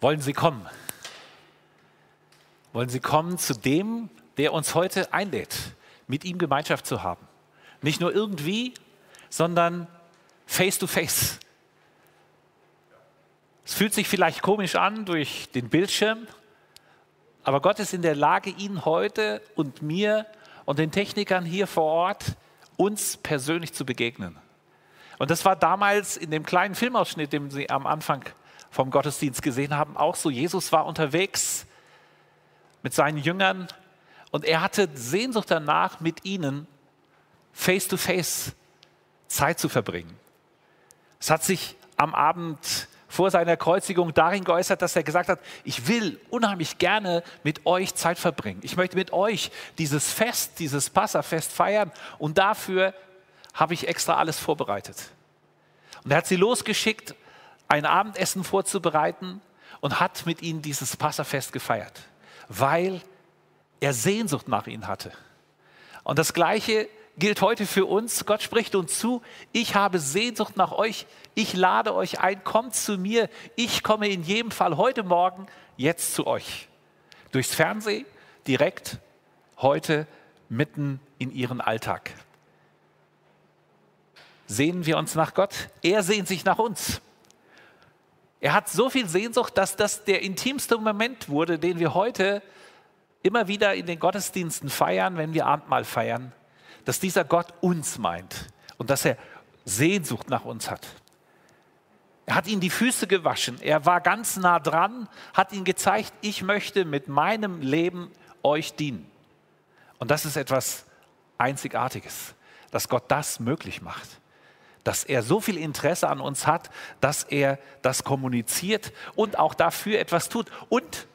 Wollen Sie kommen? Wollen Sie kommen zu dem, der uns heute einlädt, mit ihm Gemeinschaft zu haben? Nicht nur irgendwie, sondern face to face. Es fühlt sich vielleicht komisch an durch den Bildschirm, aber Gott ist in der Lage, Ihnen heute und mir und den Technikern hier vor Ort uns persönlich zu begegnen. Und das war damals in dem kleinen Filmausschnitt, den Sie am Anfang vom Gottesdienst gesehen haben, auch so. Jesus war unterwegs mit seinen Jüngern und er hatte Sehnsucht danach, mit ihnen face to face Zeit zu verbringen. Es hat sich am Abend vor seiner Kreuzigung darin geäußert, dass er gesagt hat, ich will unheimlich gerne mit euch Zeit verbringen. Ich möchte mit euch dieses Fest, dieses Passafest feiern und dafür habe ich extra alles vorbereitet. Und er hat sie losgeschickt, ein Abendessen vorzubereiten und hat mit ihnen dieses Passafest gefeiert, weil er Sehnsucht nach ihnen hatte. Und das Gleiche gilt heute für uns. Gott spricht uns zu, ich habe Sehnsucht nach euch, ich lade euch ein, kommt zu mir, ich komme in jedem Fall heute Morgen jetzt zu euch. Durchs Fernsehen, direkt, heute mitten in ihren Alltag. Sehnen wir uns nach Gott? Er sehnt sich nach uns. Er hat so viel Sehnsucht, dass das der intimste Moment wurde, den wir heute immer wieder in den Gottesdiensten feiern, wenn wir Abendmahl feiern dass dieser Gott uns meint und dass er Sehnsucht nach uns hat. Er hat ihnen die Füße gewaschen, er war ganz nah dran, hat ihnen gezeigt, ich möchte mit meinem Leben euch dienen. Und das ist etwas Einzigartiges, dass Gott das möglich macht, dass er so viel Interesse an uns hat, dass er das kommuniziert und auch dafür etwas tut. Und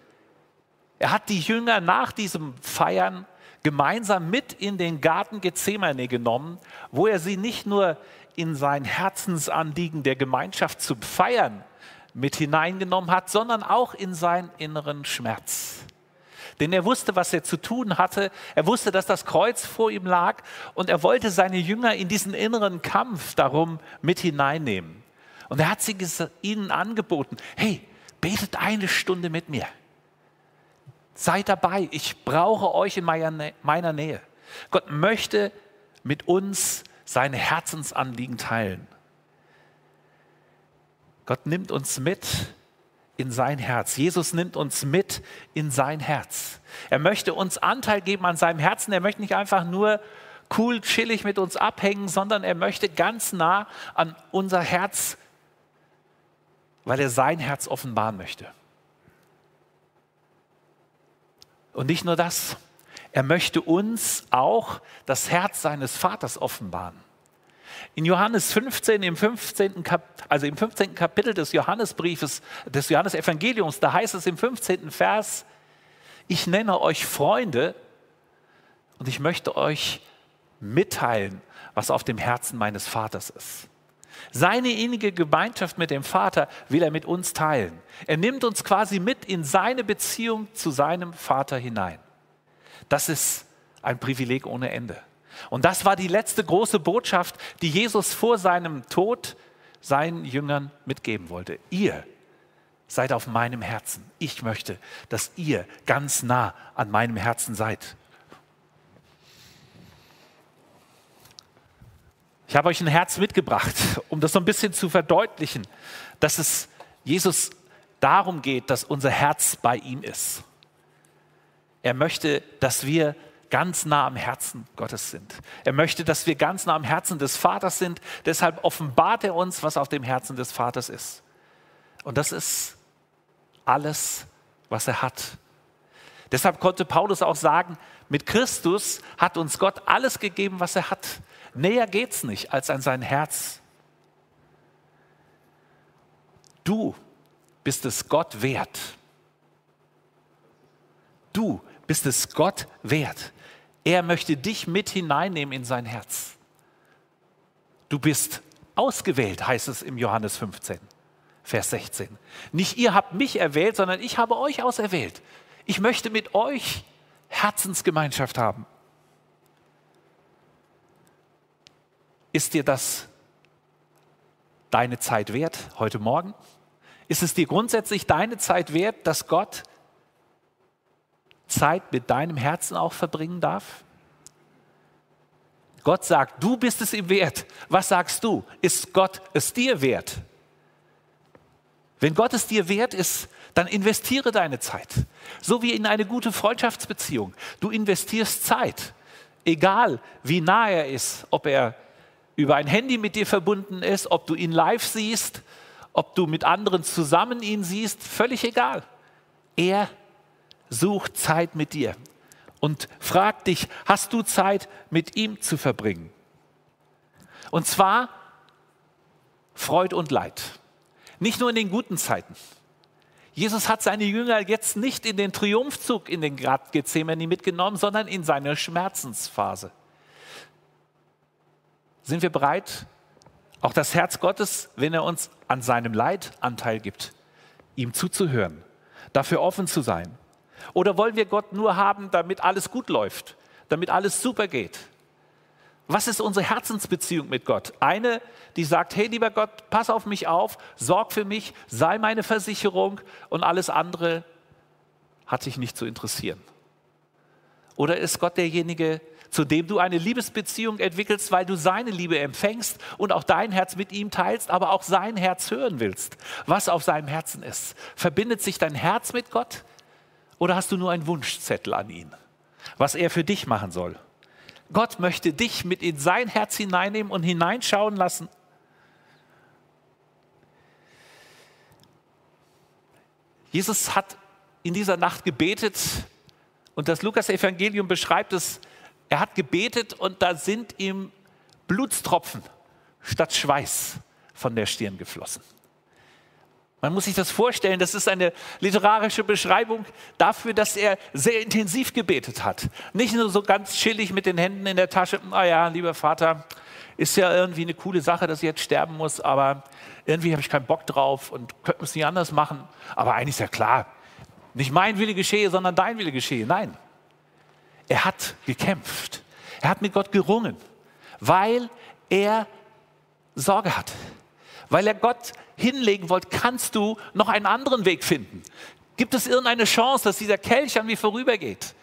er hat die Jünger nach diesem Feiern gemeinsam mit in den Garten Gethsemane genommen, wo er sie nicht nur in sein Herzensanliegen der Gemeinschaft zu feiern mit hineingenommen hat, sondern auch in seinen inneren Schmerz. Denn er wusste, was er zu tun hatte. Er wusste, dass das Kreuz vor ihm lag und er wollte seine Jünger in diesen inneren Kampf darum mit hineinnehmen. Und er hat sie ihnen angeboten, hey, betet eine Stunde mit mir. Seid dabei, ich brauche euch in meiner Nähe. Gott möchte mit uns seine Herzensanliegen teilen. Gott nimmt uns mit in sein Herz. Jesus nimmt uns mit in sein Herz. Er möchte uns Anteil geben an seinem Herzen. Er möchte nicht einfach nur cool, chillig mit uns abhängen, sondern er möchte ganz nah an unser Herz, weil er sein Herz offenbaren möchte. Und nicht nur das, er möchte uns auch das Herz seines Vaters offenbaren. In Johannes 15, im 15. Kap also im 15. Kapitel des Johannesbriefes, des Johannesevangeliums, da heißt es im 15. Vers, ich nenne euch Freunde und ich möchte euch mitteilen, was auf dem Herzen meines Vaters ist. Seine innige Gemeinschaft mit dem Vater will er mit uns teilen. Er nimmt uns quasi mit in seine Beziehung zu seinem Vater hinein. Das ist ein Privileg ohne Ende. Und das war die letzte große Botschaft, die Jesus vor seinem Tod seinen Jüngern mitgeben wollte. Ihr seid auf meinem Herzen. Ich möchte, dass ihr ganz nah an meinem Herzen seid. Ich habe euch ein Herz mitgebracht, um das so ein bisschen zu verdeutlichen, dass es Jesus darum geht, dass unser Herz bei ihm ist. Er möchte, dass wir ganz nah am Herzen Gottes sind. Er möchte, dass wir ganz nah am Herzen des Vaters sind. Deshalb offenbart er uns, was auf dem Herzen des Vaters ist. Und das ist alles, was er hat. Deshalb konnte Paulus auch sagen, mit Christus hat uns Gott alles gegeben, was er hat. Näher geht's nicht als an sein Herz. Du bist es Gott wert. Du bist es Gott wert. Er möchte dich mit hineinnehmen in sein Herz. Du bist ausgewählt, heißt es im Johannes 15, Vers 16. Nicht ihr habt mich erwählt, sondern ich habe euch auserwählt. Ich möchte mit euch Herzensgemeinschaft haben. Ist dir das deine Zeit wert heute Morgen? Ist es dir grundsätzlich deine Zeit wert, dass Gott Zeit mit deinem Herzen auch verbringen darf? Gott sagt, du bist es ihm wert. Was sagst du? Ist Gott es dir wert? Wenn Gott es dir wert ist, dann investiere deine Zeit. So wie in eine gute Freundschaftsbeziehung. Du investierst Zeit. Egal wie nah er ist, ob er über ein Handy mit dir verbunden ist, ob du ihn live siehst, ob du mit anderen zusammen ihn siehst, völlig egal. Er sucht Zeit mit dir und fragt dich, hast du Zeit mit ihm zu verbringen? Und zwar Freud und Leid. Nicht nur in den guten Zeiten. Jesus hat seine Jünger jetzt nicht in den Triumphzug in den Grad Gethsemane mitgenommen, sondern in seine Schmerzensphase. Sind wir bereit, auch das Herz Gottes, wenn er uns an seinem Leid Anteil gibt, ihm zuzuhören, dafür offen zu sein? Oder wollen wir Gott nur haben, damit alles gut läuft, damit alles super geht? Was ist unsere Herzensbeziehung mit Gott? Eine, die sagt, hey lieber Gott, pass auf mich auf, sorg für mich, sei meine Versicherung und alles andere hat sich nicht zu interessieren. Oder ist Gott derjenige, zu dem du eine Liebesbeziehung entwickelst, weil du seine Liebe empfängst und auch dein Herz mit ihm teilst, aber auch sein Herz hören willst, was auf seinem Herzen ist? Verbindet sich dein Herz mit Gott oder hast du nur einen Wunschzettel an ihn, was er für dich machen soll? Gott möchte dich mit in sein Herz hineinnehmen und hineinschauen lassen. Jesus hat in dieser Nacht gebetet und das Lukas-Evangelium beschreibt es. Er hat gebetet und da sind ihm Blutstropfen statt Schweiß von der Stirn geflossen. Man muss sich das vorstellen, das ist eine literarische Beschreibung dafür, dass er sehr intensiv gebetet hat. Nicht nur so ganz chillig mit den Händen in der Tasche, ah ja, lieber Vater, ist ja irgendwie eine coole Sache, dass ich jetzt sterben muss, aber irgendwie habe ich keinen Bock drauf und könnte es nicht anders machen. Aber eigentlich ist ja klar, nicht mein Wille geschehe, sondern dein Wille geschehe. Nein, er hat gekämpft. Er hat mit Gott gerungen, weil er Sorge hat. Weil er Gott hinlegen wollt, kannst du noch einen anderen Weg finden. Gibt es irgendeine Chance, dass dieser Kelch an mir vorübergeht?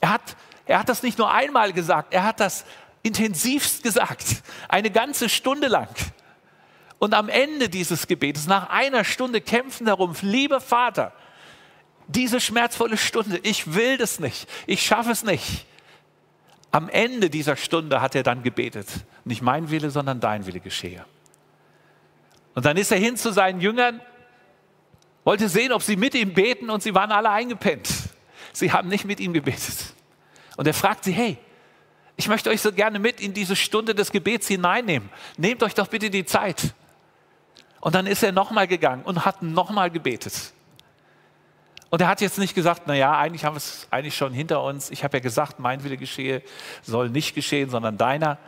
Er hat, er hat das nicht nur einmal gesagt, er hat das intensivst gesagt, eine ganze Stunde lang. Und am Ende dieses Gebetes, nach einer Stunde kämpfen darum, lieber Vater, diese schmerzvolle Stunde, ich will das nicht, ich schaffe es nicht. Am Ende dieser Stunde hat er dann gebetet, nicht mein Wille, sondern dein Wille geschehe. Und dann ist er hin zu seinen Jüngern, wollte sehen, ob sie mit ihm beten und sie waren alle eingepennt. Sie haben nicht mit ihm gebetet. Und er fragt sie, hey, ich möchte euch so gerne mit in diese Stunde des Gebets hineinnehmen. Nehmt euch doch bitte die Zeit. Und dann ist er nochmal gegangen und hat nochmal gebetet. Und er hat jetzt nicht gesagt, naja, eigentlich haben wir es eigentlich schon hinter uns. Ich habe ja gesagt, mein Wille geschehe, soll nicht geschehen, sondern deiner.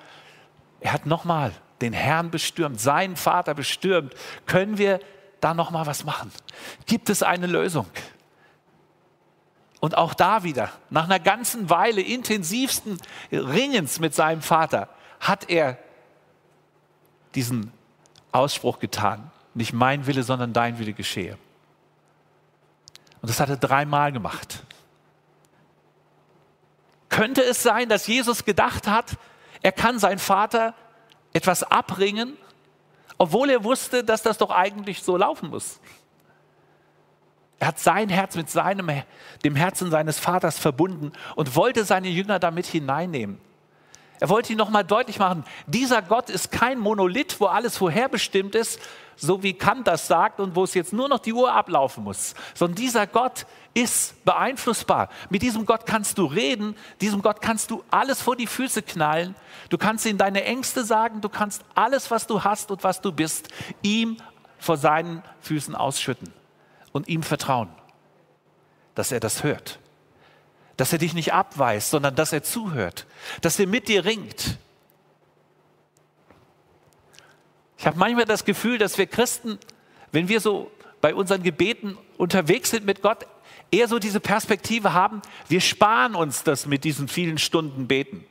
Er hat nochmal den Herrn bestürmt, seinen Vater bestürmt, können wir da noch mal was machen? Gibt es eine Lösung? Und auch da wieder, nach einer ganzen Weile intensivsten Ringens mit seinem Vater, hat er diesen Ausspruch getan. Nicht mein Wille, sondern dein Wille geschehe. Und das hat er dreimal gemacht. Könnte es sein, dass Jesus gedacht hat, er kann seinen Vater etwas abringen, obwohl er wusste, dass das doch eigentlich so laufen muss. Er hat sein Herz mit seinem, dem Herzen seines Vaters verbunden und wollte seine Jünger damit hineinnehmen. Er wollte ihnen nochmal deutlich machen, dieser Gott ist kein Monolith, wo alles vorherbestimmt ist, so wie Kant das sagt und wo es jetzt nur noch die Uhr ablaufen muss, sondern dieser Gott ist beeinflussbar. Mit diesem Gott kannst du reden, diesem Gott kannst du alles vor die Füße knallen, du kannst ihm deine Ängste sagen, du kannst alles, was du hast und was du bist, ihm vor seinen Füßen ausschütten und ihm vertrauen, dass er das hört dass er dich nicht abweist, sondern dass er zuhört, dass er mit dir ringt. Ich habe manchmal das Gefühl, dass wir Christen, wenn wir so bei unseren Gebeten unterwegs sind mit Gott, eher so diese Perspektive haben, wir sparen uns das mit diesen vielen Stunden beten.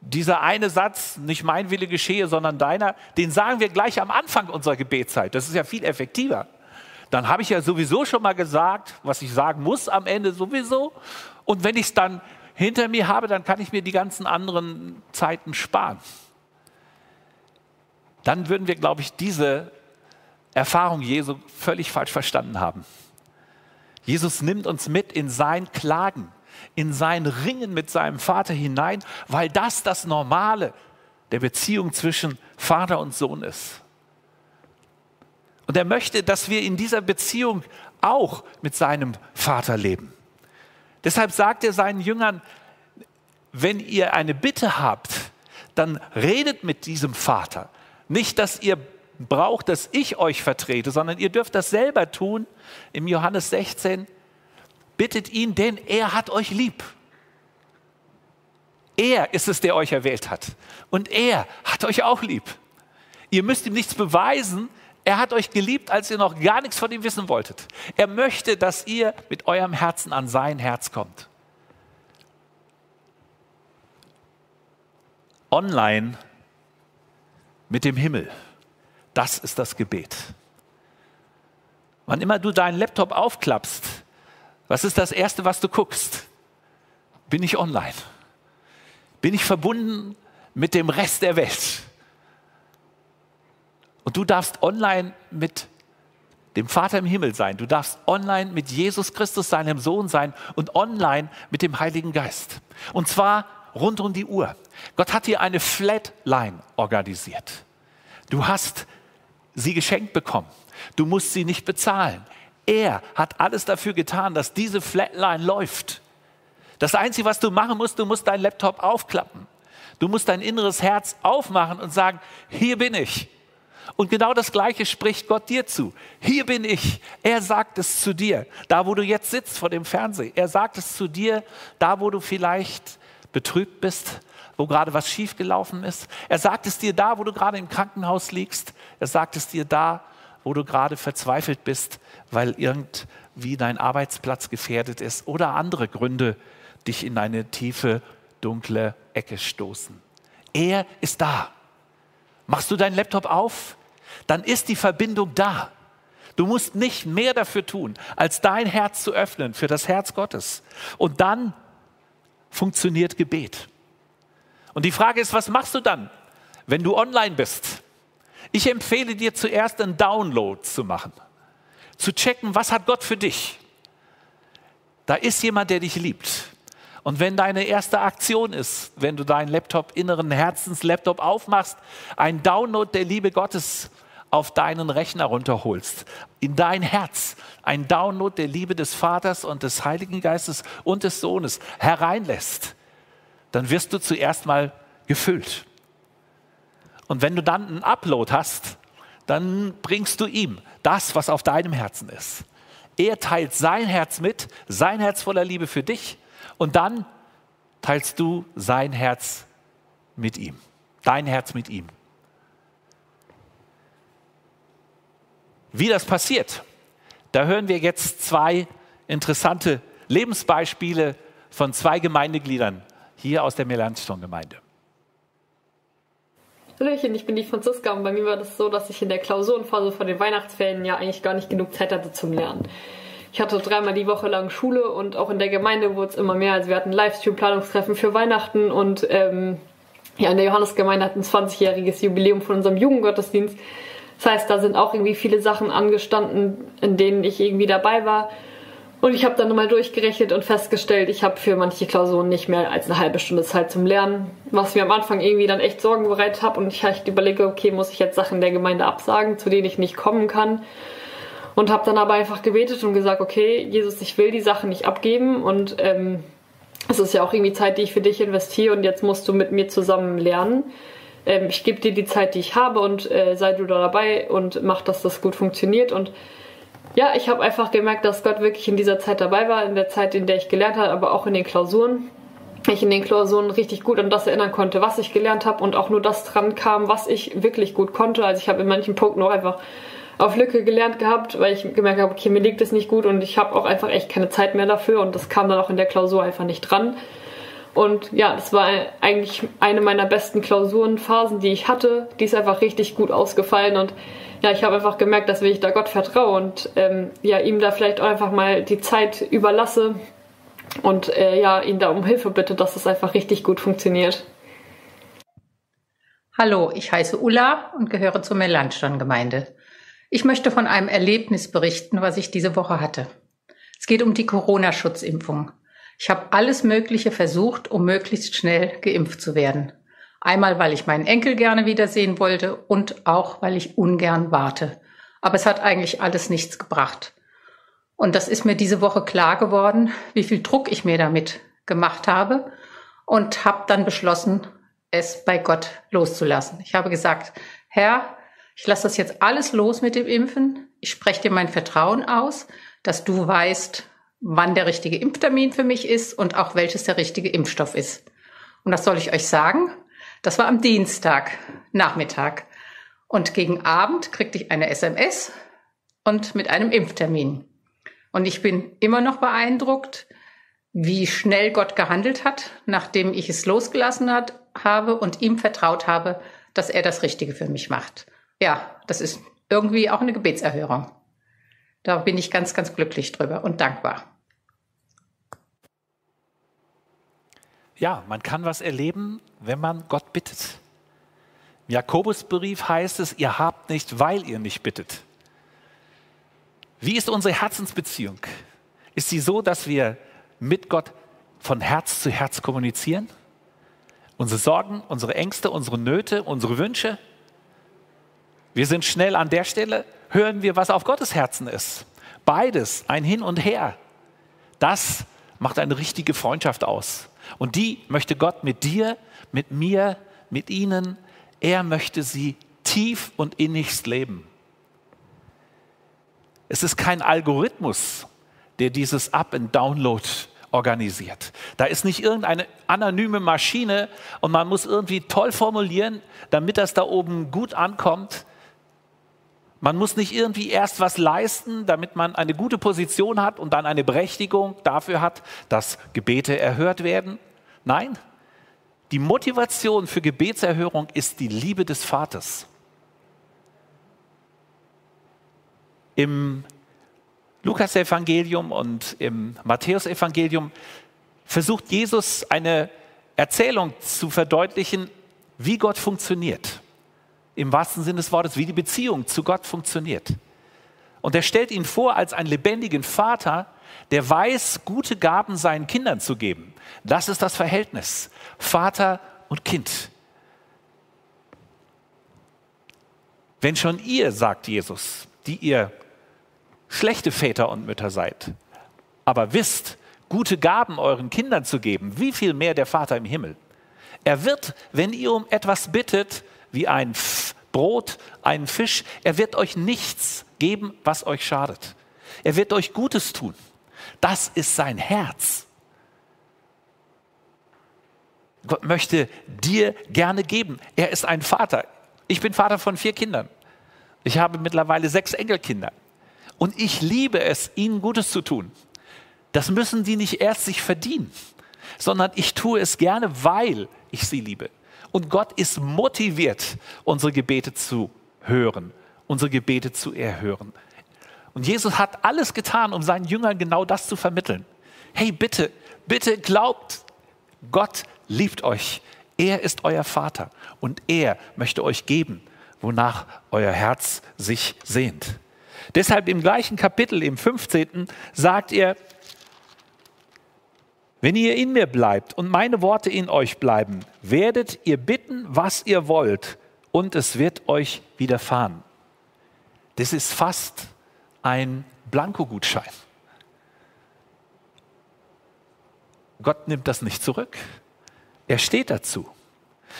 Dieser eine Satz, nicht mein Wille geschehe, sondern deiner, den sagen wir gleich am Anfang unserer Gebetszeit. Das ist ja viel effektiver. dann habe ich ja sowieso schon mal gesagt, was ich sagen muss am Ende sowieso. Und wenn ich es dann hinter mir habe, dann kann ich mir die ganzen anderen Zeiten sparen. Dann würden wir, glaube ich, diese Erfahrung Jesu völlig falsch verstanden haben. Jesus nimmt uns mit in sein Klagen, in sein Ringen mit seinem Vater hinein, weil das das Normale der Beziehung zwischen Vater und Sohn ist. Und er möchte, dass wir in dieser Beziehung auch mit seinem Vater leben. Deshalb sagt er seinen Jüngern, wenn ihr eine Bitte habt, dann redet mit diesem Vater. Nicht, dass ihr braucht, dass ich euch vertrete, sondern ihr dürft das selber tun. Im Johannes 16 bittet ihn, denn er hat euch lieb. Er ist es, der euch erwählt hat. Und er hat euch auch lieb. Ihr müsst ihm nichts beweisen, er hat euch geliebt, als ihr noch gar nichts von ihm wissen wolltet. Er möchte, dass ihr mit eurem Herzen an sein Herz kommt. Online mit dem Himmel. Das ist das Gebet. Wann immer du deinen Laptop aufklappst, was ist das Erste, was du guckst? Bin ich online? Bin ich verbunden mit dem Rest der Welt? Und du darfst online mit dem Vater im Himmel sein. Du darfst online mit Jesus Christus, seinem Sohn sein und online mit dem Heiligen Geist. Und zwar rund um die Uhr. Gott hat dir eine Flatline organisiert. Du hast sie geschenkt bekommen. Du musst sie nicht bezahlen. Er hat alles dafür getan, dass diese Flatline läuft. Das Einzige, was du machen musst, du musst deinen Laptop aufklappen. Du musst dein inneres Herz aufmachen und sagen, hier bin ich. Und genau das Gleiche spricht Gott dir zu. Hier bin ich. Er sagt es zu dir. Da, wo du jetzt sitzt vor dem Fernseher. Er sagt es zu dir, da, wo du vielleicht betrübt bist, wo gerade was schiefgelaufen ist. Er sagt es dir da, wo du gerade im Krankenhaus liegst. Er sagt es dir da, wo du gerade verzweifelt bist, weil irgendwie dein Arbeitsplatz gefährdet ist oder andere Gründe dich in eine tiefe, dunkle Ecke stoßen. Er ist da. Machst du deinen Laptop auf, dann ist die Verbindung da. Du musst nicht mehr dafür tun, als dein Herz zu öffnen für das Herz Gottes. Und dann funktioniert Gebet. Und die Frage ist, was machst du dann, wenn du online bist? Ich empfehle dir zuerst einen Download zu machen, zu checken, was hat Gott für dich. Da ist jemand, der dich liebt. Und wenn deine erste Aktion ist, wenn du deinen Laptop, inneren Herzenslaptop aufmachst, ein Download der Liebe Gottes auf deinen Rechner runterholst, in dein Herz, ein Download der Liebe des Vaters und des Heiligen Geistes und des Sohnes hereinlässt, dann wirst du zuerst mal gefüllt. Und wenn du dann einen Upload hast, dann bringst du ihm das, was auf deinem Herzen ist. Er teilt sein Herz mit, sein Herz voller Liebe für dich und dann teilst du sein Herz mit ihm, dein Herz mit ihm. Wie das passiert, da hören wir jetzt zwei interessante Lebensbeispiele von zwei Gemeindegliedern hier aus der Melanchthon-Gemeinde. Hallöchen, ich bin die Franziska und bei mir war das so, dass ich in der Klausurenphase vor den Weihnachtsferien ja eigentlich gar nicht genug Zeit hatte zum Lernen. Ich hatte dreimal die Woche lang Schule und auch in der Gemeinde wurde es immer mehr. Also wir hatten Livestream-Planungstreffen für Weihnachten und ähm, ja, in der Johannesgemeinde hat ein 20-jähriges Jubiläum von unserem Jugendgottesdienst. Das heißt, da sind auch irgendwie viele Sachen angestanden, in denen ich irgendwie dabei war. Und ich habe dann nochmal durchgerechnet und festgestellt, ich habe für manche Klausuren nicht mehr als eine halbe Stunde Zeit zum Lernen, was mir am Anfang irgendwie dann echt Sorgen bereitet habe. Und ich echt überlege, okay, muss ich jetzt Sachen der Gemeinde absagen, zu denen ich nicht kommen kann? Und habe dann aber einfach gebetet und gesagt, okay, Jesus, ich will die Sachen nicht abgeben und ähm, es ist ja auch irgendwie Zeit, die ich für dich investiere und jetzt musst du mit mir zusammen lernen. Ähm, ich gebe dir die Zeit, die ich habe und äh, sei du da dabei und mach, dass das gut funktioniert. Und ja, ich habe einfach gemerkt, dass Gott wirklich in dieser Zeit dabei war, in der Zeit, in der ich gelernt habe, aber auch in den Klausuren. Ich in den Klausuren richtig gut an das erinnern konnte, was ich gelernt habe und auch nur das dran kam, was ich wirklich gut konnte. Also ich habe in manchen Punkten auch einfach auf Lücke gelernt gehabt, weil ich gemerkt habe, okay, mir liegt es nicht gut und ich habe auch einfach echt keine Zeit mehr dafür und das kam dann auch in der Klausur einfach nicht dran. Und ja, das war eigentlich eine meiner besten Klausurenphasen, die ich hatte. Die ist einfach richtig gut ausgefallen und ja, ich habe einfach gemerkt, dass wenn ich da Gott vertraue und ähm, ja, ihm da vielleicht auch einfach mal die Zeit überlasse und äh, ja, ihn da um Hilfe bitte, dass das einfach richtig gut funktioniert. Hallo, ich heiße Ulla und gehöre zur Melanchthon-Gemeinde. Ich möchte von einem Erlebnis berichten, was ich diese Woche hatte. Es geht um die Corona-Schutzimpfung. Ich habe alles Mögliche versucht, um möglichst schnell geimpft zu werden. Einmal, weil ich meinen Enkel gerne wiedersehen wollte und auch, weil ich ungern warte. Aber es hat eigentlich alles nichts gebracht. Und das ist mir diese Woche klar geworden, wie viel Druck ich mir damit gemacht habe und habe dann beschlossen, es bei Gott loszulassen. Ich habe gesagt, Herr, ich lasse das jetzt alles los mit dem Impfen. Ich spreche dir mein Vertrauen aus, dass du weißt, wann der richtige Impftermin für mich ist und auch welches der richtige Impfstoff ist. Und das soll ich euch sagen. Das war am Dienstag, Nachmittag. Und gegen Abend kriegte ich eine SMS und mit einem Impftermin. Und ich bin immer noch beeindruckt, wie schnell Gott gehandelt hat, nachdem ich es losgelassen hat, habe und ihm vertraut habe, dass er das Richtige für mich macht. Ja, das ist irgendwie auch eine Gebetserhörung. Da bin ich ganz, ganz glücklich drüber und dankbar. Ja, man kann was erleben, wenn man Gott bittet. Im Jakobusbrief heißt es, ihr habt nicht, weil ihr nicht bittet. Wie ist unsere Herzensbeziehung? Ist sie so, dass wir mit Gott von Herz zu Herz kommunizieren? Unsere Sorgen, unsere Ängste, unsere Nöte, unsere Wünsche? Wir sind schnell an der Stelle, hören wir, was auf Gottes Herzen ist. Beides, ein Hin und Her. Das macht eine richtige Freundschaft aus. Und die möchte Gott mit dir, mit mir, mit ihnen, er möchte sie tief und innigst leben. Es ist kein Algorithmus, der dieses Up- and Download organisiert. Da ist nicht irgendeine anonyme Maschine und man muss irgendwie toll formulieren, damit das da oben gut ankommt. Man muss nicht irgendwie erst was leisten, damit man eine gute Position hat und dann eine Berechtigung dafür hat, dass Gebete erhört werden. Nein, die Motivation für Gebetserhörung ist die Liebe des Vaters. Im Lukas-Evangelium und im Matthäus-Evangelium versucht Jesus eine Erzählung zu verdeutlichen, wie Gott funktioniert. Im wahrsten Sinne des Wortes, wie die Beziehung zu Gott funktioniert. Und er stellt ihn vor als einen lebendigen Vater, der weiß, gute Gaben seinen Kindern zu geben. Das ist das Verhältnis. Vater und Kind. Wenn schon ihr, sagt Jesus, die ihr schlechte Väter und Mütter seid, aber wisst, gute Gaben euren Kindern zu geben, wie viel mehr der Vater im Himmel. Er wird, wenn ihr um etwas bittet, wie ein Brot, einen Fisch, er wird euch nichts geben, was euch schadet. Er wird euch Gutes tun. Das ist sein Herz. Gott möchte dir gerne geben. Er ist ein Vater. Ich bin Vater von vier Kindern. Ich habe mittlerweile sechs Enkelkinder. Und ich liebe es, ihnen Gutes zu tun. Das müssen die nicht erst sich verdienen, sondern ich tue es gerne, weil ich sie liebe. Und Gott ist motiviert, unsere Gebete zu hören, unsere Gebete zu erhören. Und Jesus hat alles getan, um seinen Jüngern genau das zu vermitteln. Hey, bitte, bitte glaubt, Gott liebt euch. Er ist euer Vater und er möchte euch geben, wonach euer Herz sich sehnt. Deshalb im gleichen Kapitel, im 15., sagt er, wenn ihr in mir bleibt und meine Worte in euch bleiben, werdet ihr bitten, was ihr wollt, und es wird euch widerfahren. Das ist fast ein Blankogutschein. Gott nimmt das nicht zurück. Er steht dazu.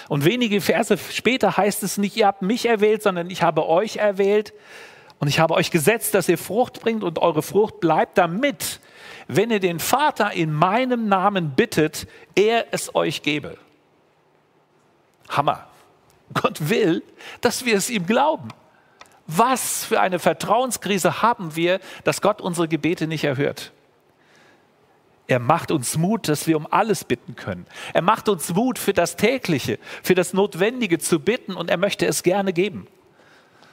Und wenige Verse später heißt es nicht, ihr habt mich erwählt, sondern ich habe euch erwählt und ich habe euch gesetzt, dass ihr Frucht bringt und eure Frucht bleibt, damit, wenn ihr den Vater in meinem Namen bittet, er es euch gebe. Hammer. Gott will, dass wir es ihm glauben. Was für eine Vertrauenskrise haben wir, dass Gott unsere Gebete nicht erhört? Er macht uns Mut, dass wir um alles bitten können. Er macht uns Mut für das tägliche, für das Notwendige zu bitten und er möchte es gerne geben.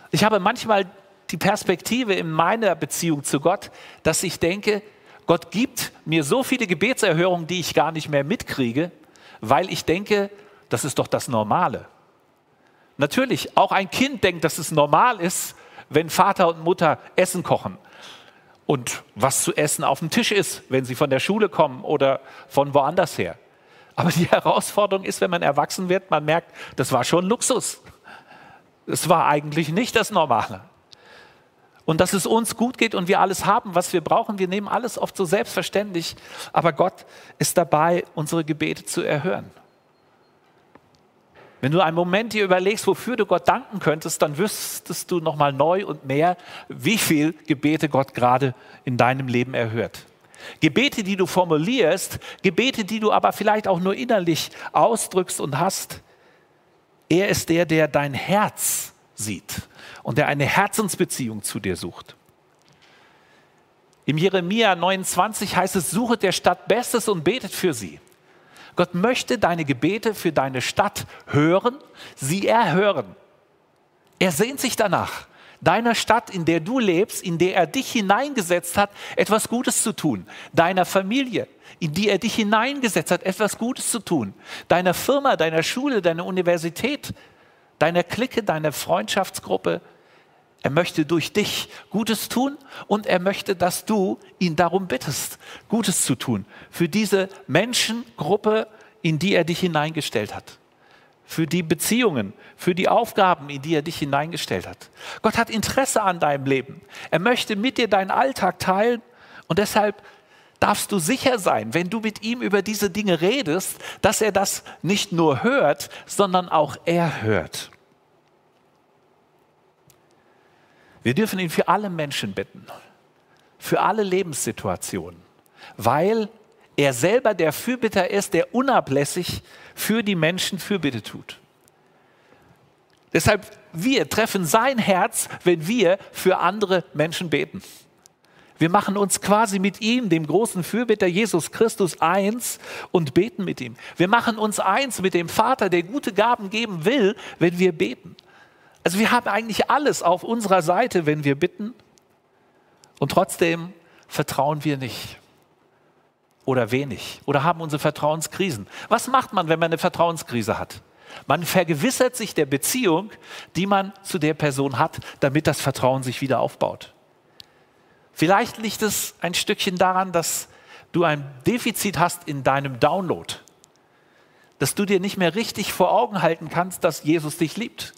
Ich habe manchmal die Perspektive in meiner Beziehung zu Gott, dass ich denke, Gott gibt mir so viele Gebetserhörungen, die ich gar nicht mehr mitkriege, weil ich denke, das ist doch das Normale. Natürlich, auch ein Kind denkt, dass es normal ist, wenn Vater und Mutter Essen kochen und was zu essen auf dem Tisch ist, wenn sie von der Schule kommen oder von woanders her. Aber die Herausforderung ist, wenn man erwachsen wird, man merkt, das war schon Luxus. Es war eigentlich nicht das Normale. Und dass es uns gut geht und wir alles haben, was wir brauchen. Wir nehmen alles oft so selbstverständlich. Aber Gott ist dabei, unsere Gebete zu erhören. Wenn du einen Moment dir überlegst, wofür du Gott danken könntest, dann wüsstest du nochmal neu und mehr, wie viel Gebete Gott gerade in deinem Leben erhört. Gebete, die du formulierst, Gebete, die du aber vielleicht auch nur innerlich ausdrückst und hast. Er ist der, der dein Herz sieht und der eine Herzensbeziehung zu dir sucht. Im Jeremia 29 heißt es, suche der Stadt Bestes und betet für sie. Gott möchte deine Gebete für deine Stadt hören, sie erhören. Er sehnt sich danach, deiner Stadt, in der du lebst, in der er dich hineingesetzt hat, etwas Gutes zu tun. Deiner Familie, in die er dich hineingesetzt hat, etwas Gutes zu tun. Deiner Firma, deiner Schule, deiner Universität, deiner Clique, deiner Freundschaftsgruppe. Er möchte durch dich Gutes tun und er möchte, dass du ihn darum bittest, Gutes zu tun für diese Menschengruppe, in die er dich hineingestellt hat. Für die Beziehungen, für die Aufgaben, in die er dich hineingestellt hat. Gott hat Interesse an deinem Leben. Er möchte mit dir deinen Alltag teilen und deshalb darfst du sicher sein, wenn du mit ihm über diese Dinge redest, dass er das nicht nur hört, sondern auch er hört. Wir dürfen ihn für alle Menschen bitten, für alle Lebenssituationen, weil er selber der Fürbitter ist, der unablässig für die Menschen Fürbitte tut. Deshalb, wir treffen sein Herz, wenn wir für andere Menschen beten. Wir machen uns quasi mit ihm, dem großen Fürbitter Jesus Christus, eins und beten mit ihm. Wir machen uns eins mit dem Vater, der gute Gaben geben will, wenn wir beten. Also wir haben eigentlich alles auf unserer Seite, wenn wir bitten. Und trotzdem vertrauen wir nicht oder wenig oder haben unsere Vertrauenskrisen. Was macht man, wenn man eine Vertrauenskrise hat? Man vergewissert sich der Beziehung, die man zu der Person hat, damit das Vertrauen sich wieder aufbaut. Vielleicht liegt es ein Stückchen daran, dass du ein Defizit hast in deinem Download, dass du dir nicht mehr richtig vor Augen halten kannst, dass Jesus dich liebt.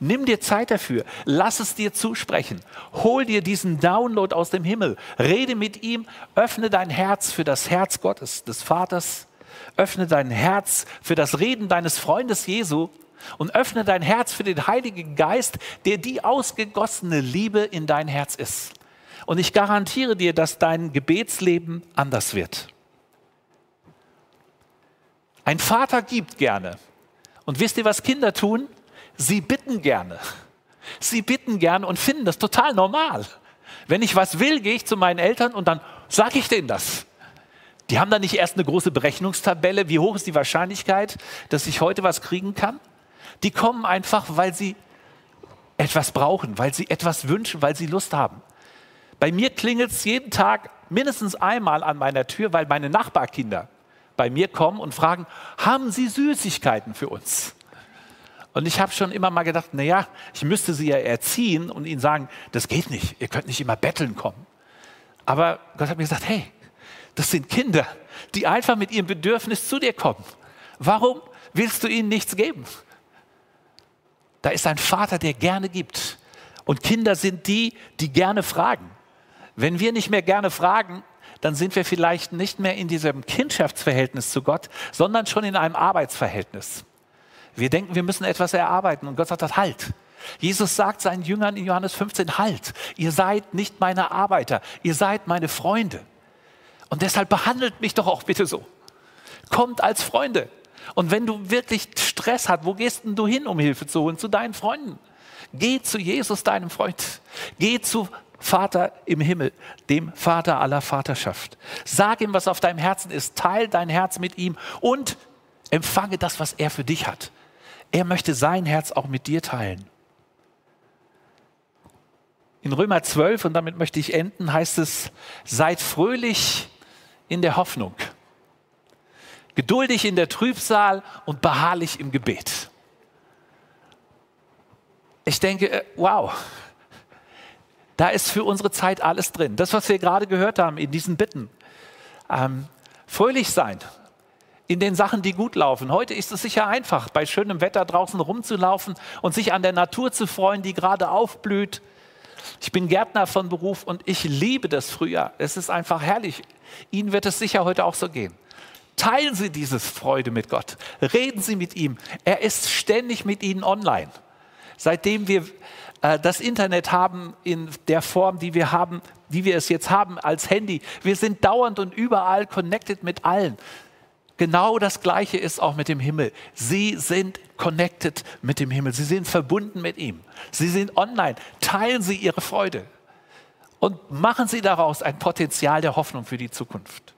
Nimm dir Zeit dafür, lass es dir zusprechen, hol dir diesen Download aus dem Himmel, rede mit ihm, öffne dein Herz für das Herz Gottes, des Vaters, öffne dein Herz für das Reden deines Freundes Jesu und öffne dein Herz für den Heiligen Geist, der die ausgegossene Liebe in dein Herz ist. Und ich garantiere dir, dass dein Gebetsleben anders wird. Ein Vater gibt gerne. Und wisst ihr, was Kinder tun? Sie bitten gerne. Sie bitten gerne und finden das total normal. Wenn ich was will, gehe ich zu meinen Eltern und dann sage ich denen das. Die haben dann nicht erst eine große Berechnungstabelle, wie hoch ist die Wahrscheinlichkeit, dass ich heute was kriegen kann. Die kommen einfach, weil sie etwas brauchen, weil sie etwas wünschen, weil sie Lust haben. Bei mir klingelt es jeden Tag mindestens einmal an meiner Tür, weil meine Nachbarkinder bei mir kommen und fragen, haben Sie Süßigkeiten für uns? Und ich habe schon immer mal gedacht, naja, ich müsste sie ja erziehen und ihnen sagen, das geht nicht, ihr könnt nicht immer betteln kommen. Aber Gott hat mir gesagt, hey, das sind Kinder, die einfach mit ihrem Bedürfnis zu dir kommen. Warum willst du ihnen nichts geben? Da ist ein Vater, der gerne gibt. Und Kinder sind die, die gerne fragen. Wenn wir nicht mehr gerne fragen, dann sind wir vielleicht nicht mehr in diesem Kindschaftsverhältnis zu Gott, sondern schon in einem Arbeitsverhältnis. Wir denken, wir müssen etwas erarbeiten und Gott sagt, halt. Jesus sagt seinen Jüngern in Johannes 15, halt, ihr seid nicht meine Arbeiter, ihr seid meine Freunde. Und deshalb behandelt mich doch auch bitte so. Kommt als Freunde. Und wenn du wirklich Stress hast, wo gehst denn du hin, um Hilfe zu holen? Zu deinen Freunden. Geh zu Jesus, deinem Freund. Geh zu Vater im Himmel, dem Vater aller Vaterschaft. Sag ihm, was auf deinem Herzen ist. Teil dein Herz mit ihm und empfange das, was er für dich hat. Er möchte sein Herz auch mit dir teilen. In Römer 12, und damit möchte ich enden, heißt es, seid fröhlich in der Hoffnung, geduldig in der Trübsal und beharrlich im Gebet. Ich denke, äh, wow, da ist für unsere Zeit alles drin. Das, was wir gerade gehört haben in diesen Bitten. Ähm, fröhlich sein in den Sachen, die gut laufen. Heute ist es sicher einfach, bei schönem Wetter draußen rumzulaufen und sich an der Natur zu freuen, die gerade aufblüht. Ich bin Gärtner von Beruf und ich liebe das Frühjahr. Es ist einfach herrlich. Ihnen wird es sicher heute auch so gehen. Teilen Sie diese Freude mit Gott. Reden Sie mit ihm. Er ist ständig mit Ihnen online. Seitdem wir äh, das Internet haben in der Form, die wir haben, die wir es jetzt haben als Handy, wir sind dauernd und überall connected mit allen. Genau das Gleiche ist auch mit dem Himmel. Sie sind connected mit dem Himmel. Sie sind verbunden mit ihm. Sie sind online. Teilen Sie Ihre Freude und machen Sie daraus ein Potenzial der Hoffnung für die Zukunft.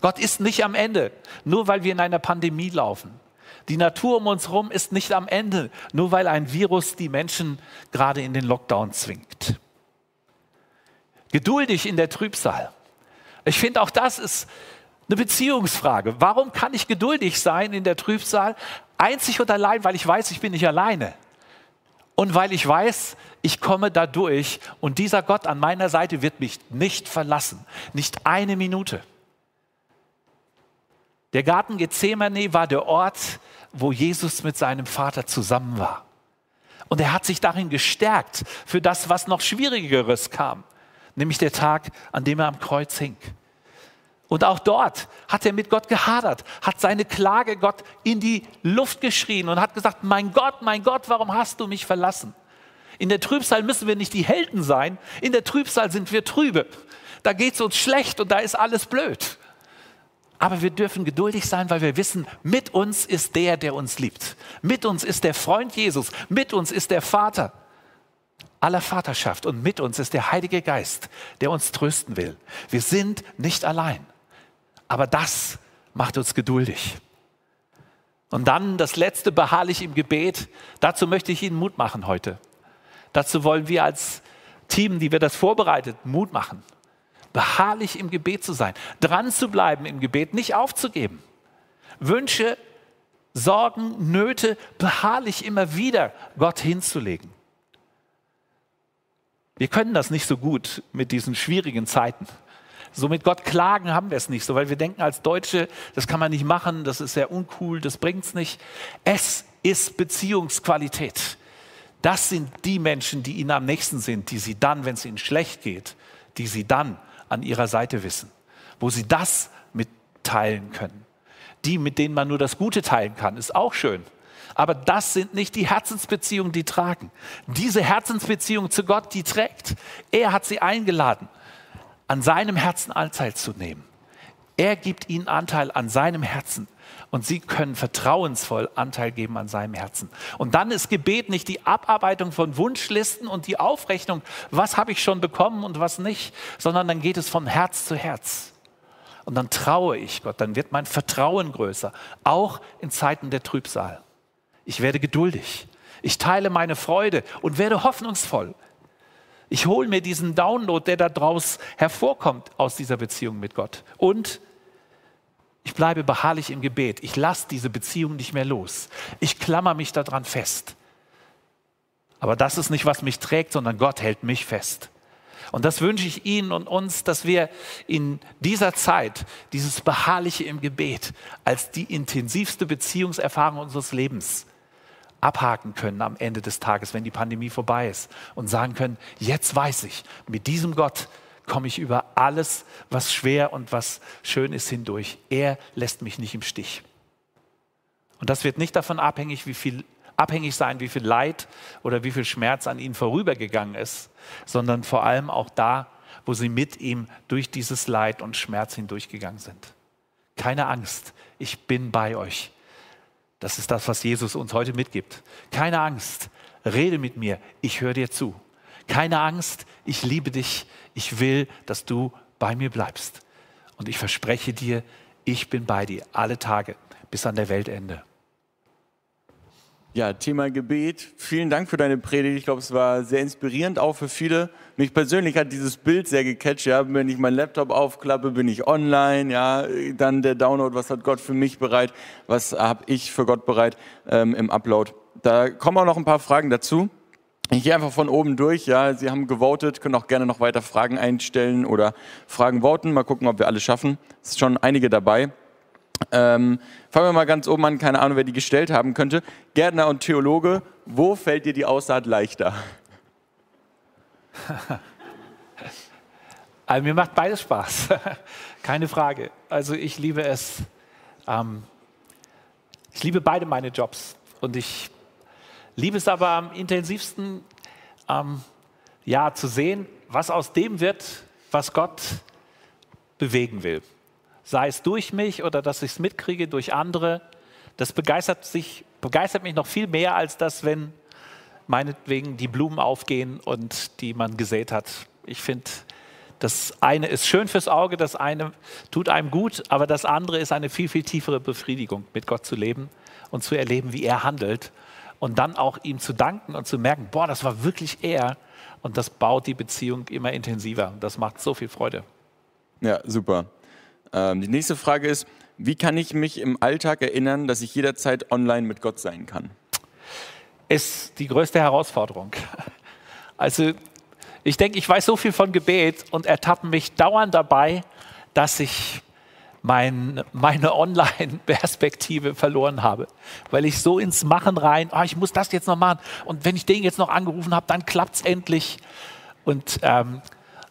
Gott ist nicht am Ende, nur weil wir in einer Pandemie laufen. Die Natur um uns herum ist nicht am Ende, nur weil ein Virus die Menschen gerade in den Lockdown zwingt. Geduldig in der Trübsal. Ich finde, auch das ist eine Beziehungsfrage. Warum kann ich geduldig sein in der Trübsal? Einzig und allein, weil ich weiß, ich bin nicht alleine. Und weil ich weiß, ich komme da durch und dieser Gott an meiner Seite wird mich nicht verlassen. Nicht eine Minute. Der Garten Gethsemane war der Ort, wo Jesus mit seinem Vater zusammen war. Und er hat sich darin gestärkt für das, was noch Schwierigeres kam, nämlich der Tag, an dem er am Kreuz hing. Und auch dort hat er mit Gott gehadert, hat seine Klage Gott in die Luft geschrien und hat gesagt, mein Gott, mein Gott, warum hast du mich verlassen? In der Trübsal müssen wir nicht die Helden sein, in der Trübsal sind wir trübe. Da geht es uns schlecht und da ist alles blöd. Aber wir dürfen geduldig sein, weil wir wissen, mit uns ist der, der uns liebt. Mit uns ist der Freund Jesus, mit uns ist der Vater aller Vaterschaft und mit uns ist der Heilige Geist, der uns trösten will. Wir sind nicht allein. Aber das macht uns geduldig. Und dann das letzte beharrlich im Gebet. Dazu möchte ich Ihnen Mut machen heute. Dazu wollen wir als Team, die wir das vorbereitet, Mut machen. Beharrlich im Gebet zu sein, dran zu bleiben im Gebet, nicht aufzugeben. Wünsche, Sorgen, Nöte beharrlich immer wieder Gott hinzulegen. Wir können das nicht so gut mit diesen schwierigen Zeiten. So mit Gott klagen haben wir es nicht so, weil wir denken als Deutsche, das kann man nicht machen, das ist sehr uncool, das bringt es nicht. Es ist Beziehungsqualität. Das sind die Menschen, die ihnen am nächsten sind, die sie dann, wenn es ihnen schlecht geht, die sie dann an ihrer Seite wissen, wo sie das mitteilen können. Die, mit denen man nur das Gute teilen kann, ist auch schön. Aber das sind nicht die Herzensbeziehungen, die tragen. Diese Herzensbeziehung zu Gott, die trägt. Er hat sie eingeladen an seinem Herzen Anteil zu nehmen. Er gibt ihnen Anteil an seinem Herzen und sie können vertrauensvoll Anteil geben an seinem Herzen. Und dann ist Gebet nicht die Abarbeitung von Wunschlisten und die Aufrechnung, was habe ich schon bekommen und was nicht, sondern dann geht es von Herz zu Herz. Und dann traue ich Gott, dann wird mein Vertrauen größer, auch in Zeiten der Trübsal. Ich werde geduldig. Ich teile meine Freude und werde hoffnungsvoll. Ich hole mir diesen Download, der daraus hervorkommt aus dieser Beziehung mit Gott. Und ich bleibe beharrlich im Gebet. Ich lasse diese Beziehung nicht mehr los. Ich klammer mich daran fest. Aber das ist nicht, was mich trägt, sondern Gott hält mich fest. Und das wünsche ich Ihnen und uns, dass wir in dieser Zeit dieses Beharrliche im Gebet als die intensivste Beziehungserfahrung unseres Lebens abhaken können am Ende des Tages, wenn die Pandemie vorbei ist und sagen können, jetzt weiß ich, mit diesem Gott komme ich über alles, was schwer und was schön ist, hindurch. Er lässt mich nicht im Stich. Und das wird nicht davon abhängig, wie viel abhängig sein, wie viel Leid oder wie viel Schmerz an ihnen vorübergegangen ist, sondern vor allem auch da, wo sie mit ihm durch dieses Leid und Schmerz hindurchgegangen sind. Keine Angst, ich bin bei euch. Das ist das, was Jesus uns heute mitgibt. Keine Angst, rede mit mir, ich höre dir zu. keine Angst, ich liebe dich, ich will, dass du bei mir bleibst. Und ich verspreche dir, ich bin bei dir alle Tage bis an der Weltende. Ja, Thema Gebet. Vielen Dank für deine Predigt. Ich glaube, es war sehr inspirierend auch für viele. Mich persönlich hat dieses Bild sehr gecatcht. Ja, wenn ich meinen Laptop aufklappe, bin ich online. Ja, dann der Download. Was hat Gott für mich bereit? Was habe ich für Gott bereit ähm, im Upload? Da kommen auch noch ein paar Fragen dazu. Ich gehe einfach von oben durch. Ja, Sie haben gewotet, können auch gerne noch weiter Fragen einstellen oder Fragen voten. Mal gucken, ob wir alles schaffen. Es sind schon einige dabei. Ähm, fangen wir mal ganz oben an, keine Ahnung, wer die gestellt haben könnte. Gärtner und Theologe, wo fällt dir die Aussaat leichter? Also mir macht beides Spaß, keine Frage. Also ich liebe es, ähm, ich liebe beide meine Jobs und ich liebe es aber am intensivsten, ähm, ja, zu sehen, was aus dem wird, was Gott bewegen will sei es durch mich oder dass ich es mitkriege durch andere, das begeistert, sich, begeistert mich noch viel mehr als das, wenn meinetwegen die Blumen aufgehen und die man gesät hat. Ich finde, das eine ist schön fürs Auge, das eine tut einem gut, aber das andere ist eine viel, viel tiefere Befriedigung, mit Gott zu leben und zu erleben, wie er handelt und dann auch ihm zu danken und zu merken, boah, das war wirklich er und das baut die Beziehung immer intensiver. Das macht so viel Freude. Ja, super. Ähm, die nächste Frage ist, wie kann ich mich im Alltag erinnern, dass ich jederzeit online mit Gott sein kann? Ist die größte Herausforderung. Also ich denke, ich weiß so viel von Gebet und ertappe mich dauernd dabei, dass ich mein, meine Online-Perspektive verloren habe, weil ich so ins Machen rein, oh, ich muss das jetzt noch machen und wenn ich den jetzt noch angerufen habe, dann klappt es endlich. Und ähm,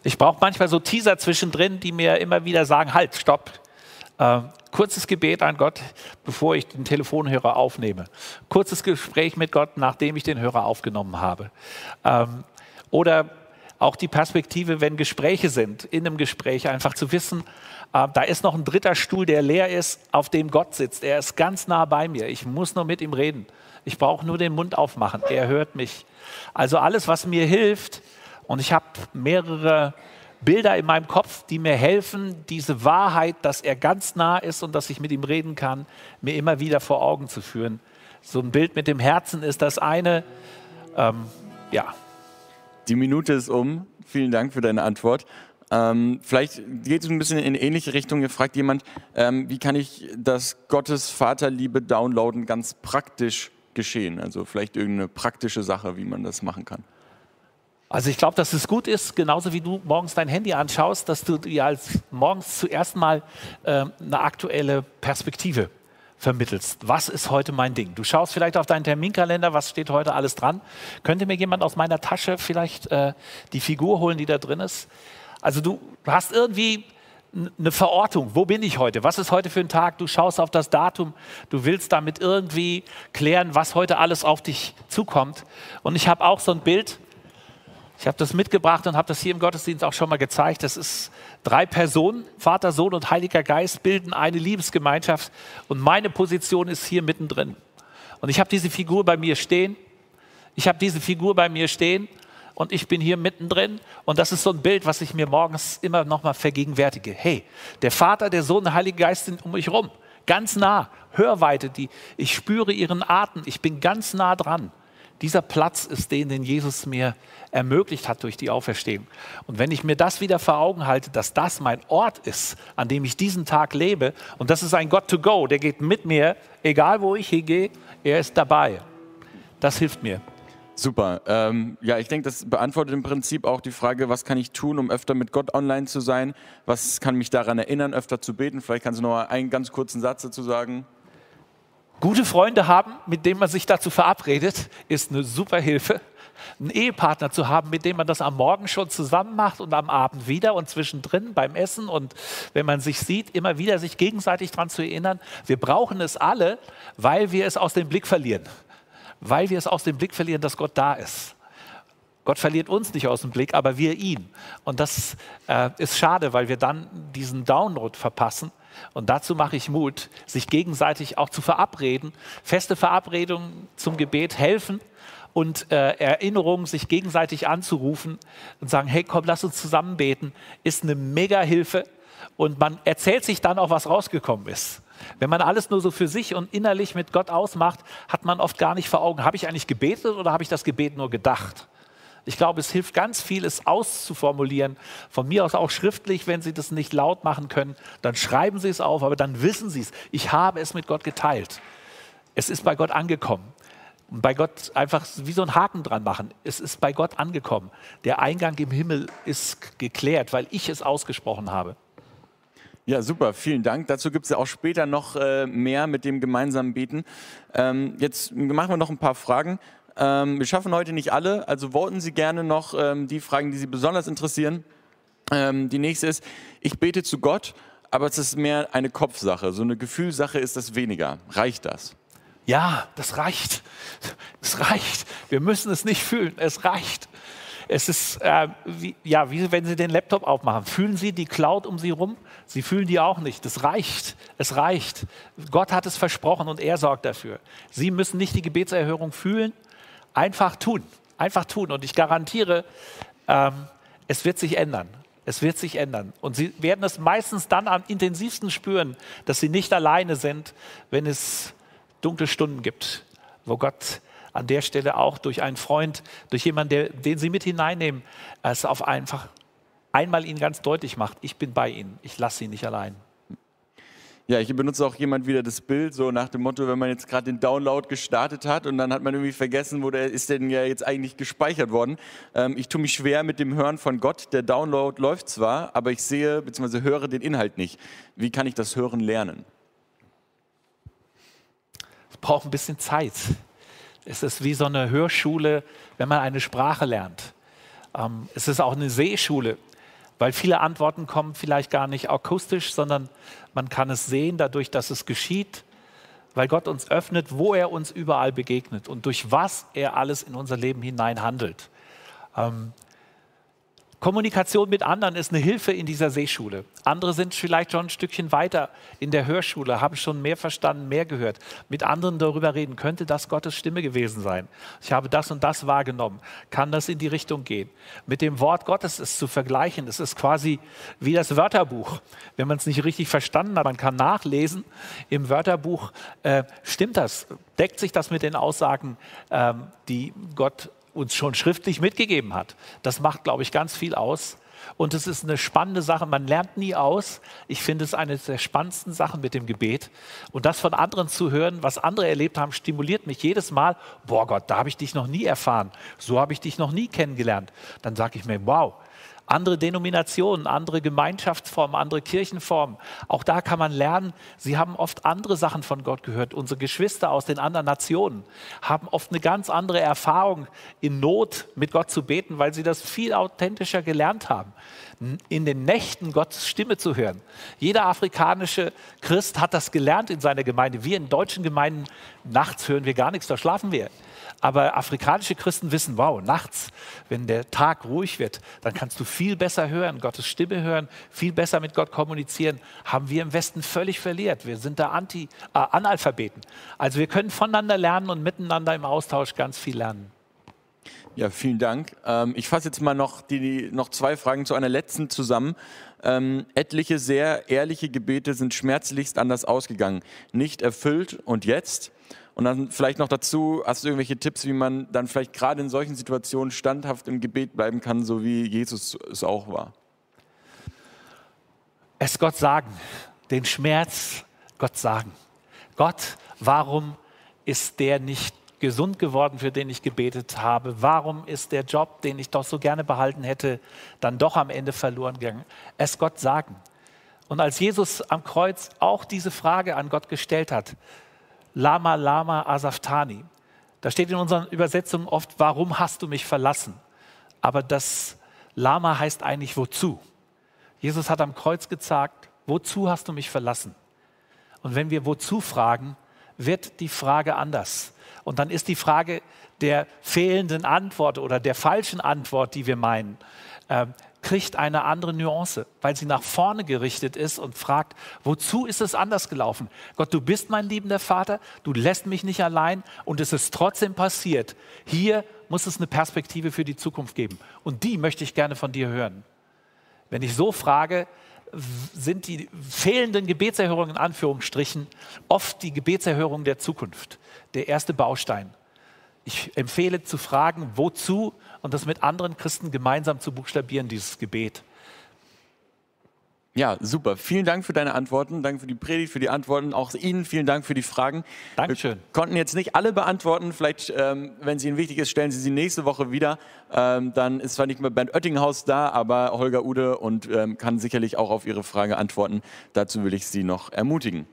ich brauche manchmal so Teaser zwischendrin, die mir immer wieder sagen, halt, stopp. Äh, kurzes Gebet an Gott, bevor ich den Telefonhörer aufnehme. Kurzes Gespräch mit Gott, nachdem ich den Hörer aufgenommen habe. Ähm, oder auch die Perspektive, wenn Gespräche sind, in einem Gespräch einfach zu wissen, äh, da ist noch ein dritter Stuhl, der leer ist, auf dem Gott sitzt. Er ist ganz nah bei mir. Ich muss nur mit ihm reden. Ich brauche nur den Mund aufmachen. Er hört mich. Also alles, was mir hilft, und ich habe mehrere Bilder in meinem Kopf, die mir helfen, diese Wahrheit, dass er ganz nah ist und dass ich mit ihm reden kann, mir immer wieder vor Augen zu führen. So ein Bild mit dem Herzen ist das eine. Ähm, ja. Die Minute ist um. Vielen Dank für deine Antwort. Ähm, vielleicht geht es ein bisschen in ähnliche Richtung. Hier fragt jemand, ähm, wie kann ich das Gottes Vaterliebe downloaden ganz praktisch geschehen? Also vielleicht irgendeine praktische Sache, wie man das machen kann. Also ich glaube, dass es gut ist, genauso wie du morgens dein Handy anschaust, dass du dir als morgens zuerst mal äh, eine aktuelle Perspektive vermittelst. Was ist heute mein Ding? Du schaust vielleicht auf deinen Terminkalender, was steht heute alles dran? Könnte mir jemand aus meiner Tasche vielleicht äh, die Figur holen, die da drin ist? Also du hast irgendwie eine Verortung. Wo bin ich heute? Was ist heute für ein Tag? Du schaust auf das Datum. Du willst damit irgendwie klären, was heute alles auf dich zukommt. Und ich habe auch so ein Bild, ich habe das mitgebracht und habe das hier im Gottesdienst auch schon mal gezeigt. Das ist drei Personen, Vater, Sohn und Heiliger Geist bilden eine Liebesgemeinschaft und meine Position ist hier mittendrin. Und ich habe diese Figur bei mir stehen. Ich habe diese Figur bei mir stehen und ich bin hier mittendrin. Und das ist so ein Bild, was ich mir morgens immer noch mal vergegenwärtige. Hey, der Vater, der Sohn, der Heilige Geist sind um mich rum, ganz nah, Hörweite, die ich spüre ihren Atem. Ich bin ganz nah dran. Dieser Platz ist den, den Jesus mir ermöglicht hat durch die Auferstehung. Und wenn ich mir das wieder vor Augen halte, dass das mein Ort ist, an dem ich diesen Tag lebe, und das ist ein God to go, der geht mit mir, egal wo ich hingehe, er ist dabei. Das hilft mir. Super. Ähm, ja, ich denke, das beantwortet im Prinzip auch die Frage, was kann ich tun, um öfter mit Gott online zu sein? Was kann mich daran erinnern, öfter zu beten? Vielleicht kannst du noch einen ganz kurzen Satz dazu sagen. Gute Freunde haben, mit denen man sich dazu verabredet, ist eine super Hilfe. Einen Ehepartner zu haben, mit dem man das am Morgen schon zusammen macht und am Abend wieder und zwischendrin beim Essen und wenn man sich sieht, immer wieder sich gegenseitig daran zu erinnern. Wir brauchen es alle, weil wir es aus dem Blick verlieren. Weil wir es aus dem Blick verlieren, dass Gott da ist. Gott verliert uns nicht aus dem Blick, aber wir ihn. Und das äh, ist schade, weil wir dann diesen Download verpassen und dazu mache ich Mut, sich gegenseitig auch zu verabreden. Feste Verabredungen zum Gebet helfen und äh, Erinnerungen, sich gegenseitig anzurufen und sagen, hey, komm, lass uns zusammen beten, ist eine Mega-Hilfe. Und man erzählt sich dann auch, was rausgekommen ist. Wenn man alles nur so für sich und innerlich mit Gott ausmacht, hat man oft gar nicht vor Augen, habe ich eigentlich gebetet oder habe ich das Gebet nur gedacht? Ich glaube, es hilft ganz viel, es auszuformulieren. Von mir aus auch schriftlich, wenn Sie das nicht laut machen können, dann schreiben Sie es auf, aber dann wissen Sie es. Ich habe es mit Gott geteilt. Es ist bei Gott angekommen. Und bei Gott einfach wie so einen Haken dran machen. Es ist bei Gott angekommen. Der Eingang im Himmel ist geklärt, weil ich es ausgesprochen habe. Ja, super, vielen Dank. Dazu gibt es ja auch später noch äh, mehr mit dem gemeinsamen Beten. Ähm, jetzt machen wir noch ein paar Fragen. Ähm, wir schaffen heute nicht alle, also voten Sie gerne noch ähm, die Fragen, die Sie besonders interessieren. Ähm, die nächste ist, ich bete zu Gott, aber es ist mehr eine Kopfsache. So eine Gefühlsache ist das weniger. Reicht das? Ja, das reicht. Es reicht. Wir müssen es nicht fühlen. Es reicht. Es ist äh, wie, ja, wie wenn Sie den Laptop aufmachen. Fühlen Sie die Cloud um Sie rum? Sie fühlen die auch nicht. Das reicht. Es reicht. Gott hat es versprochen und er sorgt dafür. Sie müssen nicht die Gebetserhörung fühlen, Einfach tun, einfach tun. Und ich garantiere, ähm, es wird sich ändern. Es wird sich ändern. Und Sie werden es meistens dann am intensivsten spüren, dass Sie nicht alleine sind, wenn es dunkle Stunden gibt, wo Gott an der Stelle auch durch einen Freund, durch jemanden, den Sie mit hineinnehmen, es auf einfach einmal Ihnen ganz deutlich macht, ich bin bei Ihnen, ich lasse Sie nicht allein. Ja, ich benutze auch jemand wieder das Bild, so nach dem Motto, wenn man jetzt gerade den Download gestartet hat und dann hat man irgendwie vergessen, wo der ist denn ja jetzt eigentlich gespeichert worden. Ähm, ich tue mich schwer mit dem Hören von Gott. Der Download läuft zwar, aber ich sehe bzw. höre den Inhalt nicht. Wie kann ich das Hören lernen? Es braucht ein bisschen Zeit. Es ist wie so eine Hörschule, wenn man eine Sprache lernt. Ähm, es ist auch eine Sehschule weil viele Antworten kommen vielleicht gar nicht akustisch, sondern man kann es sehen dadurch, dass es geschieht, weil Gott uns öffnet, wo er uns überall begegnet und durch was er alles in unser Leben hinein handelt. Ähm, Kommunikation mit anderen ist eine Hilfe in dieser Seeschule. Andere sind vielleicht schon ein Stückchen weiter in der Hörschule, haben schon mehr verstanden, mehr gehört. Mit anderen darüber reden, könnte das Gottes Stimme gewesen sein. Ich habe das und das wahrgenommen. Kann das in die Richtung gehen? Mit dem Wort Gottes ist zu vergleichen. Es ist quasi wie das Wörterbuch. Wenn man es nicht richtig verstanden hat, man kann nachlesen im Wörterbuch, äh, stimmt das? Deckt sich das mit den Aussagen, ähm, die Gott uns schon schriftlich mitgegeben hat. Das macht, glaube ich, ganz viel aus. Und es ist eine spannende Sache. Man lernt nie aus. Ich finde es eine der spannendsten Sachen mit dem Gebet. Und das von anderen zu hören, was andere erlebt haben, stimuliert mich jedes Mal. Boah Gott, da habe ich dich noch nie erfahren. So habe ich dich noch nie kennengelernt. Dann sage ich mir, wow, andere Denominationen, andere Gemeinschaftsformen, andere Kirchenformen. Auch da kann man lernen, sie haben oft andere Sachen von Gott gehört. Unsere Geschwister aus den anderen Nationen haben oft eine ganz andere Erfahrung in Not mit Gott zu beten, weil sie das viel authentischer gelernt haben. In den Nächten Gottes Stimme zu hören. Jeder afrikanische Christ hat das gelernt in seiner Gemeinde. Wir in deutschen Gemeinden, nachts hören wir gar nichts, da schlafen wir. Aber afrikanische Christen wissen, wow, nachts, wenn der Tag ruhig wird, dann kannst du viel besser hören, Gottes Stimme hören, viel besser mit Gott kommunizieren. Haben wir im Westen völlig verliert. Wir sind da Anti, äh, Analphabeten. Also wir können voneinander lernen und miteinander im Austausch ganz viel lernen. Ja, vielen Dank. Ähm, ich fasse jetzt mal noch, die, noch zwei Fragen zu einer letzten zusammen. Ähm, etliche sehr ehrliche Gebete sind schmerzlichst anders ausgegangen. Nicht erfüllt und jetzt? Und dann vielleicht noch dazu, hast du irgendwelche Tipps, wie man dann vielleicht gerade in solchen Situationen standhaft im Gebet bleiben kann, so wie Jesus es auch war? Es Gott sagen, den Schmerz Gott sagen. Gott, warum ist der nicht gesund geworden, für den ich gebetet habe? Warum ist der Job, den ich doch so gerne behalten hätte, dann doch am Ende verloren gegangen? Es Gott sagen. Und als Jesus am Kreuz auch diese Frage an Gott gestellt hat, Lama Lama Asaftani. Da steht in unseren Übersetzungen oft, warum hast du mich verlassen? Aber das Lama heißt eigentlich wozu. Jesus hat am Kreuz gesagt, wozu hast du mich verlassen? Und wenn wir wozu fragen, wird die Frage anders. Und dann ist die Frage der fehlenden Antwort oder der falschen Antwort, die wir meinen, äh, kriegt eine andere Nuance, weil sie nach vorne gerichtet ist und fragt, wozu ist es anders gelaufen? Gott, du bist mein liebender Vater, du lässt mich nicht allein und es ist trotzdem passiert. Hier muss es eine Perspektive für die Zukunft geben und die möchte ich gerne von dir hören. Wenn ich so frage, sind die fehlenden Gebetserhörungen in Anführungsstrichen oft die Gebetserhörung der Zukunft, der erste Baustein. Ich empfehle zu fragen, wozu und das mit anderen Christen gemeinsam zu buchstabieren, dieses Gebet. Ja, super. Vielen Dank für deine Antworten. Danke für die Predigt, für die Antworten. Auch Ihnen vielen Dank für die Fragen. Dankeschön. Wir konnten jetzt nicht alle beantworten. Vielleicht, ähm, wenn es Ihnen wichtig ist, stellen Sie sie nächste Woche wieder. Ähm, dann ist zwar nicht mehr Bernd Oettinghaus da, aber Holger Ude und ähm, kann sicherlich auch auf Ihre Frage antworten. Dazu will ich Sie noch ermutigen.